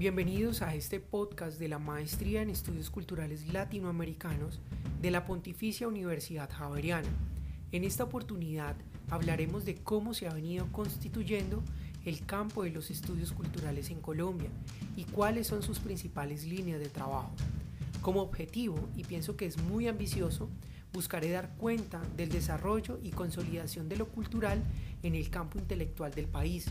Bienvenidos a este podcast de la Maestría en Estudios Culturales Latinoamericanos de la Pontificia Universidad Javeriana. En esta oportunidad hablaremos de cómo se ha venido constituyendo el campo de los estudios culturales en Colombia y cuáles son sus principales líneas de trabajo. Como objetivo, y pienso que es muy ambicioso, buscaré dar cuenta del desarrollo y consolidación de lo cultural en el campo intelectual del país,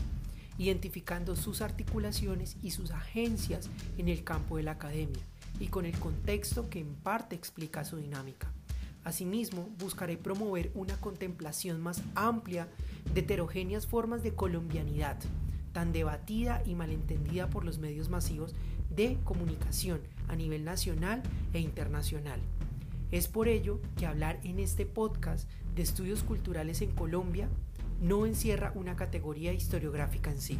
identificando sus articulaciones y sus agencias en el campo de la academia y con el contexto que en parte explica su dinámica. Asimismo, buscaré promover una contemplación más amplia de heterogéneas formas de colombianidad, tan debatida y malentendida por los medios masivos de comunicación a nivel nacional e internacional. Es por ello que hablar en este podcast de estudios culturales en Colombia no encierra una categoría historiográfica en sí.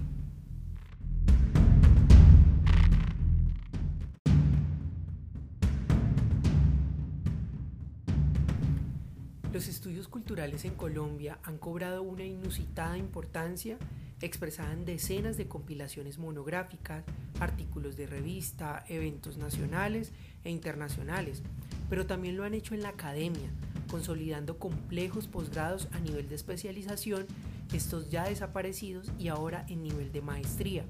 Los estudios culturales en Colombia han cobrado una inusitada importancia expresada en decenas de compilaciones monográficas, artículos de revista, eventos nacionales e internacionales, pero también lo han hecho en la academia, consolidando complejos posgrados a nivel de especialización, estos ya desaparecidos y ahora en nivel de maestría,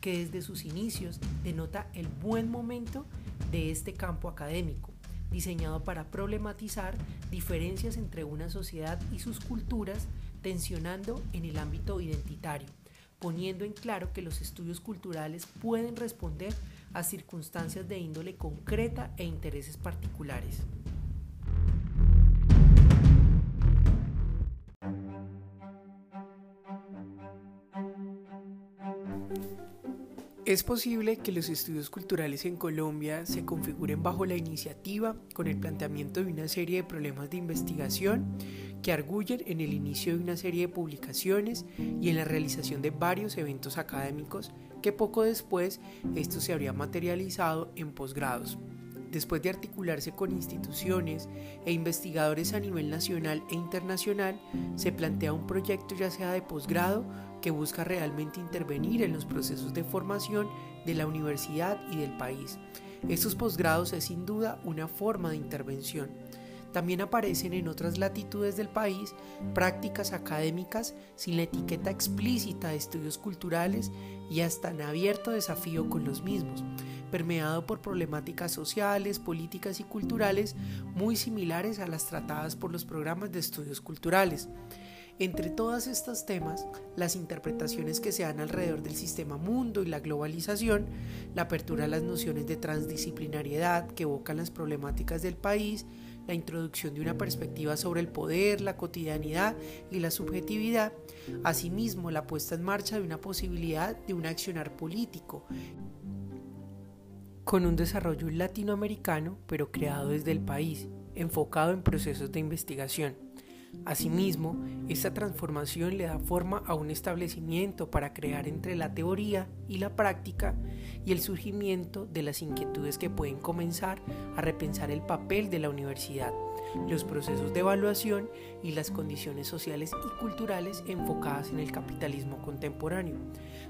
que desde sus inicios denota el buen momento de este campo académico, diseñado para problematizar diferencias entre una sociedad y sus culturas, tensionando en el ámbito identitario, poniendo en claro que los estudios culturales pueden responder a circunstancias de índole concreta e intereses particulares. Es posible que los estudios culturales en Colombia se configuren bajo la iniciativa con el planteamiento de una serie de problemas de investigación que arguyen en el inicio de una serie de publicaciones y en la realización de varios eventos académicos que poco después esto se habría materializado en posgrados. Después de articularse con instituciones e investigadores a nivel nacional e internacional, se plantea un proyecto ya sea de posgrado que busca realmente intervenir en los procesos de formación de la universidad y del país. Estos posgrados es sin duda una forma de intervención. También aparecen en otras latitudes del país prácticas académicas sin la etiqueta explícita de estudios culturales y hasta en abierto desafío con los mismos, permeado por problemáticas sociales, políticas y culturales muy similares a las tratadas por los programas de estudios culturales. Entre todos estos temas, las interpretaciones que se dan alrededor del sistema mundo y la globalización, la apertura a las nociones de transdisciplinariedad que evocan las problemáticas del país, la introducción de una perspectiva sobre el poder, la cotidianidad y la subjetividad, asimismo la puesta en marcha de una posibilidad de un accionar político con un desarrollo latinoamericano pero creado desde el país, enfocado en procesos de investigación. Asimismo, esta transformación le da forma a un establecimiento para crear entre la teoría y la práctica y el surgimiento de las inquietudes que pueden comenzar a repensar el papel de la universidad, los procesos de evaluación y las condiciones sociales y culturales enfocadas en el capitalismo contemporáneo.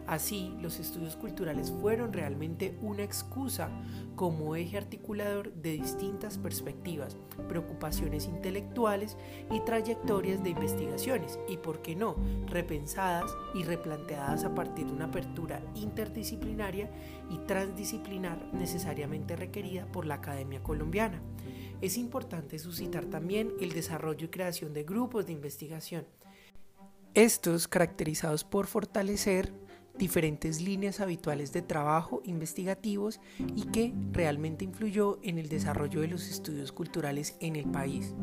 Así, los estudios culturales fueron realmente una excusa como eje articulador de distintas perspectivas, preocupaciones intelectuales y trayectorias de investigaciones, y por qué no, repensadas y replanteadas a partir de una apertura interdisciplinaria y transdisciplinar necesariamente requerida por la Academia Colombiana. Es importante suscitar también el desarrollo y creación de grupos de investigación. Estos caracterizados por fortalecer diferentes líneas habituales de trabajo investigativos y que realmente influyó en el desarrollo de los estudios culturales en el país.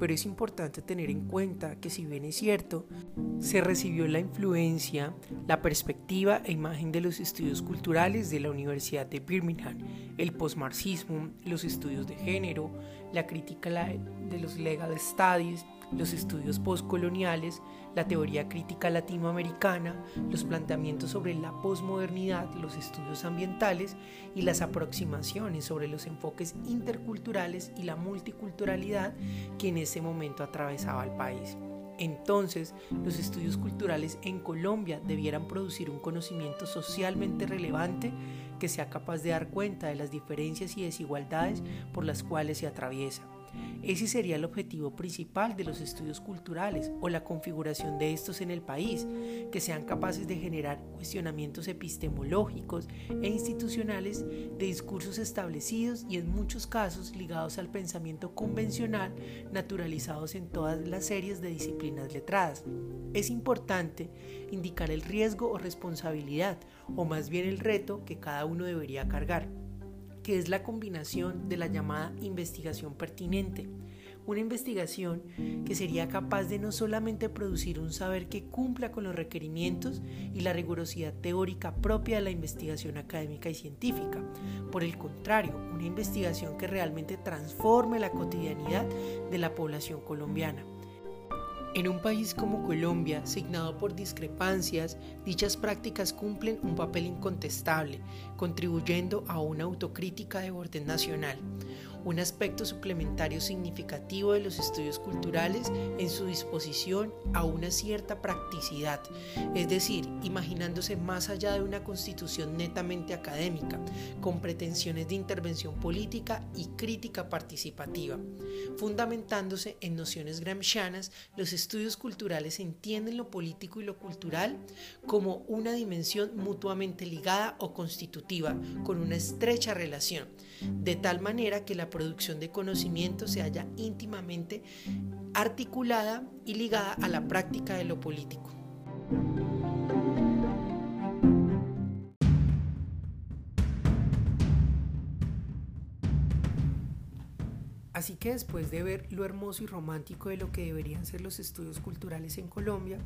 Pero es importante tener en cuenta que si bien es cierto, se recibió la influencia, la perspectiva e imagen de los estudios culturales de la Universidad de Birmingham, el postmarxismo, los estudios de género, la crítica de los legal studies, los estudios postcoloniales, la teoría crítica latinoamericana, los planteamientos sobre la posmodernidad, los estudios ambientales y las aproximaciones sobre los enfoques interculturales y la multiculturalidad que en ese momento atravesaba el país. Entonces, los estudios culturales en Colombia debieran producir un conocimiento socialmente relevante que sea capaz de dar cuenta de las diferencias y desigualdades por las cuales se atraviesa. Ese sería el objetivo principal de los estudios culturales o la configuración de estos en el país, que sean capaces de generar cuestionamientos epistemológicos e institucionales de discursos establecidos y en muchos casos ligados al pensamiento convencional naturalizados en todas las series de disciplinas letradas. Es importante indicar el riesgo o responsabilidad, o más bien el reto que cada uno debería cargar que es la combinación de la llamada investigación pertinente. Una investigación que sería capaz de no solamente producir un saber que cumpla con los requerimientos y la rigurosidad teórica propia de la investigación académica y científica, por el contrario, una investigación que realmente transforme la cotidianidad de la población colombiana. En un país como Colombia, signado por discrepancias, dichas prácticas cumplen un papel incontestable, contribuyendo a una autocrítica de orden nacional un aspecto suplementario significativo de los estudios culturales en su disposición a una cierta practicidad, es decir, imaginándose más allá de una constitución netamente académica, con pretensiones de intervención política y crítica participativa. Fundamentándose en nociones gramscianas, los estudios culturales entienden lo político y lo cultural como una dimensión mutuamente ligada o constitutiva, con una estrecha relación, de tal manera que la producción de conocimiento se halla íntimamente articulada y ligada a la práctica de lo político. Así que después de ver lo hermoso y romántico de lo que deberían ser los estudios culturales en Colombia,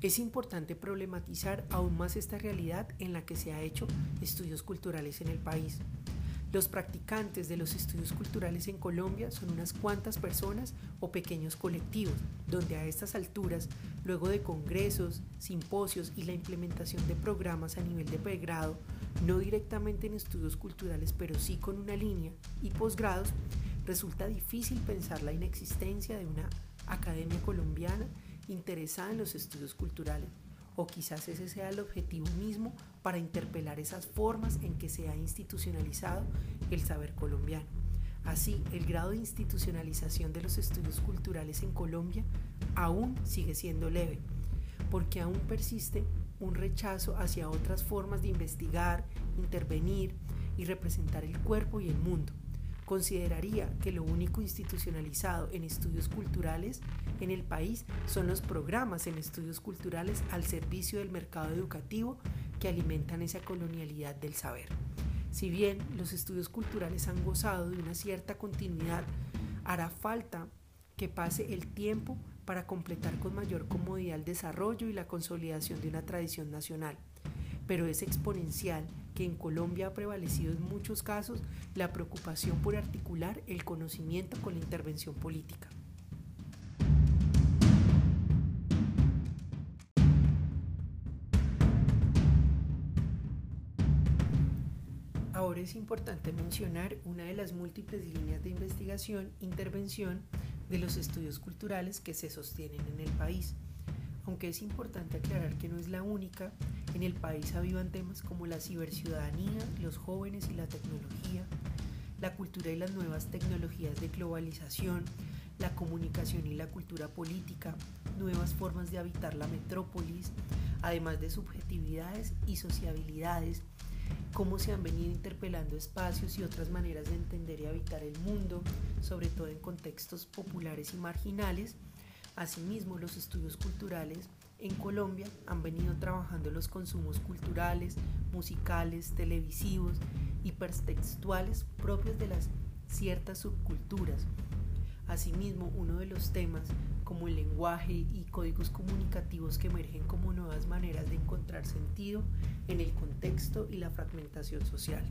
es importante problematizar aún más esta realidad en la que se ha hecho estudios culturales en el país. Los practicantes de los estudios culturales en Colombia son unas cuantas personas o pequeños colectivos, donde a estas alturas, luego de congresos, simposios y la implementación de programas a nivel de pregrado, no directamente en estudios culturales, pero sí con una línea y posgrados, resulta difícil pensar la inexistencia de una academia colombiana interesada en los estudios culturales o quizás ese sea el objetivo mismo para interpelar esas formas en que se ha institucionalizado el saber colombiano. Así, el grado de institucionalización de los estudios culturales en Colombia aún sigue siendo leve, porque aún persiste un rechazo hacia otras formas de investigar, intervenir y representar el cuerpo y el mundo consideraría que lo único institucionalizado en estudios culturales en el país son los programas en estudios culturales al servicio del mercado educativo que alimentan esa colonialidad del saber. Si bien los estudios culturales han gozado de una cierta continuidad, hará falta que pase el tiempo para completar con mayor comodidad el desarrollo y la consolidación de una tradición nacional pero es exponencial que en Colombia ha prevalecido en muchos casos la preocupación por articular el conocimiento con la intervención política. Es importante mencionar una de las múltiples líneas de investigación, intervención de los estudios culturales que se sostienen en el país. Aunque es importante aclarar que no es la única, en el país avivan temas como la ciberciudadanía, los jóvenes y la tecnología, la cultura y las nuevas tecnologías de globalización, la comunicación y la cultura política, nuevas formas de habitar la metrópolis, además de subjetividades y sociabilidades, cómo se han venido interpelando espacios y otras maneras de entender y habitar el mundo, sobre todo en contextos populares y marginales, Asimismo, los estudios culturales en Colombia han venido trabajando los consumos culturales, musicales, televisivos, hipertextuales propios de las ciertas subculturas. Asimismo, uno de los temas como el lenguaje y códigos comunicativos que emergen como nuevas maneras de encontrar sentido en el contexto y la fragmentación social.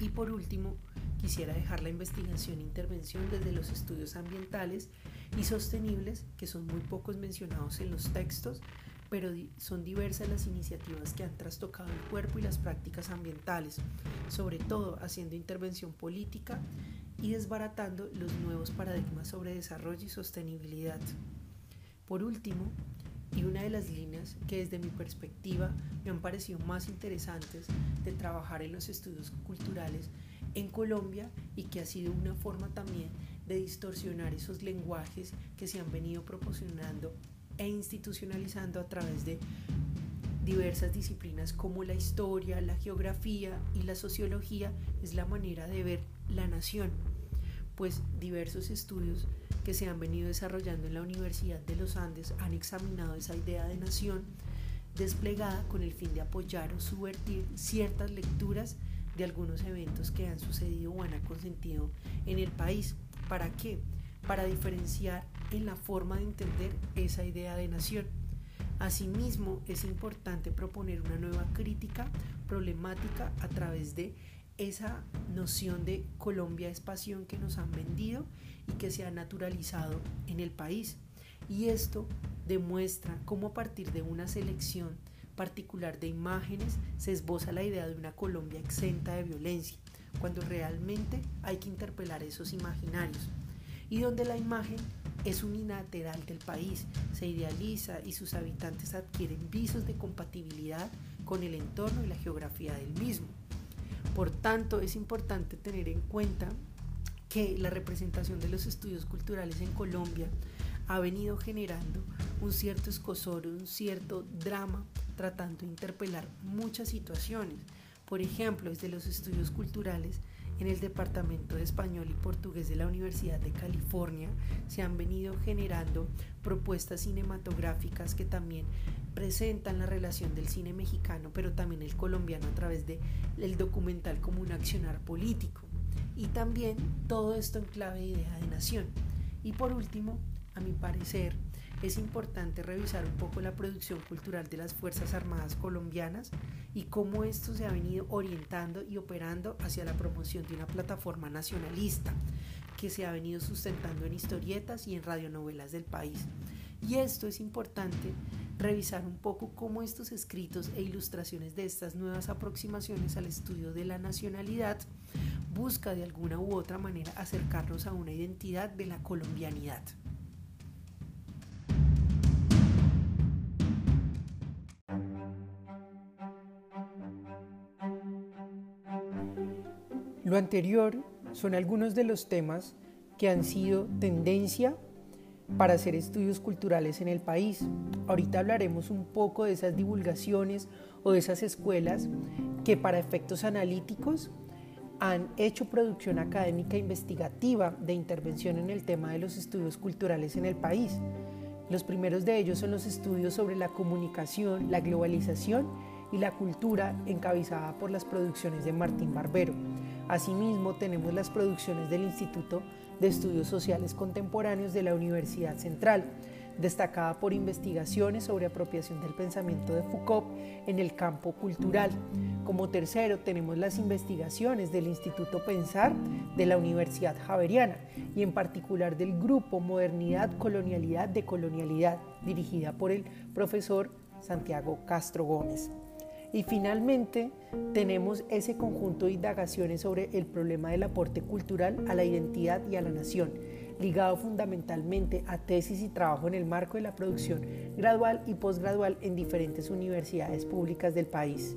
Y por último, quisiera dejar la investigación e intervención desde los estudios ambientales y sostenibles, que son muy pocos mencionados en los textos, pero son diversas las iniciativas que han trastocado el cuerpo y las prácticas ambientales, sobre todo haciendo intervención política y desbaratando los nuevos paradigmas sobre desarrollo y sostenibilidad. Por último, y una de las líneas que desde mi perspectiva me han parecido más interesantes de trabajar en los estudios culturales en Colombia y que ha sido una forma también de distorsionar esos lenguajes que se han venido proporcionando e institucionalizando a través de diversas disciplinas como la historia, la geografía y la sociología es la manera de ver la nación, pues diversos estudios que se han venido desarrollando en la Universidad de los Andes han examinado esa idea de nación desplegada con el fin de apoyar o subvertir ciertas lecturas de algunos eventos que han sucedido o han consentido en el país. ¿Para qué? Para diferenciar en la forma de entender esa idea de nación. Asimismo, es importante proponer una nueva crítica problemática a través de esa noción de Colombia es pasión que nos han vendido y que se ha naturalizado en el país. Y esto demuestra cómo a partir de una selección particular de imágenes se esboza la idea de una Colombia exenta de violencia, cuando realmente hay que interpelar esos imaginarios, y donde la imagen es unilateral del país, se idealiza y sus habitantes adquieren visos de compatibilidad con el entorno y la geografía del mismo. Por tanto, es importante tener en cuenta que la representación de los estudios culturales en Colombia ha venido generando un cierto escosor, un cierto drama, tratando de interpelar muchas situaciones. Por ejemplo, desde los estudios culturales en el Departamento de Español y Portugués de la Universidad de California se han venido generando propuestas cinematográficas que también presentan la relación del cine mexicano, pero también el colombiano a través del el documental como un accionar político. Y también todo esto en clave de idea de nación. Y por último, a mi parecer, es importante revisar un poco la producción cultural de las Fuerzas Armadas colombianas y cómo esto se ha venido orientando y operando hacia la promoción de una plataforma nacionalista que se ha venido sustentando en historietas y en radionovelas del país. Y esto es importante revisar un poco cómo estos escritos e ilustraciones de estas nuevas aproximaciones al estudio de la nacionalidad busca de alguna u otra manera acercarnos a una identidad de la colombianidad. Lo anterior son algunos de los temas que han sido tendencia para hacer estudios culturales en el país. Ahorita hablaremos un poco de esas divulgaciones o de esas escuelas que para efectos analíticos han hecho producción académica investigativa de intervención en el tema de los estudios culturales en el país. Los primeros de ellos son los estudios sobre la comunicación, la globalización y la cultura encabezada por las producciones de Martín Barbero. Asimismo, tenemos las producciones del Instituto de Estudios Sociales Contemporáneos de la Universidad Central, destacada por investigaciones sobre apropiación del pensamiento de Foucault en el campo cultural. Como tercero, tenemos las investigaciones del Instituto Pensar de la Universidad Javeriana y en particular del grupo Modernidad, Colonialidad de Colonialidad, dirigida por el profesor Santiago Castro Gómez. Y finalmente tenemos ese conjunto de indagaciones sobre el problema del aporte cultural a la identidad y a la nación, ligado fundamentalmente a tesis y trabajo en el marco de la producción gradual y posgradual en diferentes universidades públicas del país.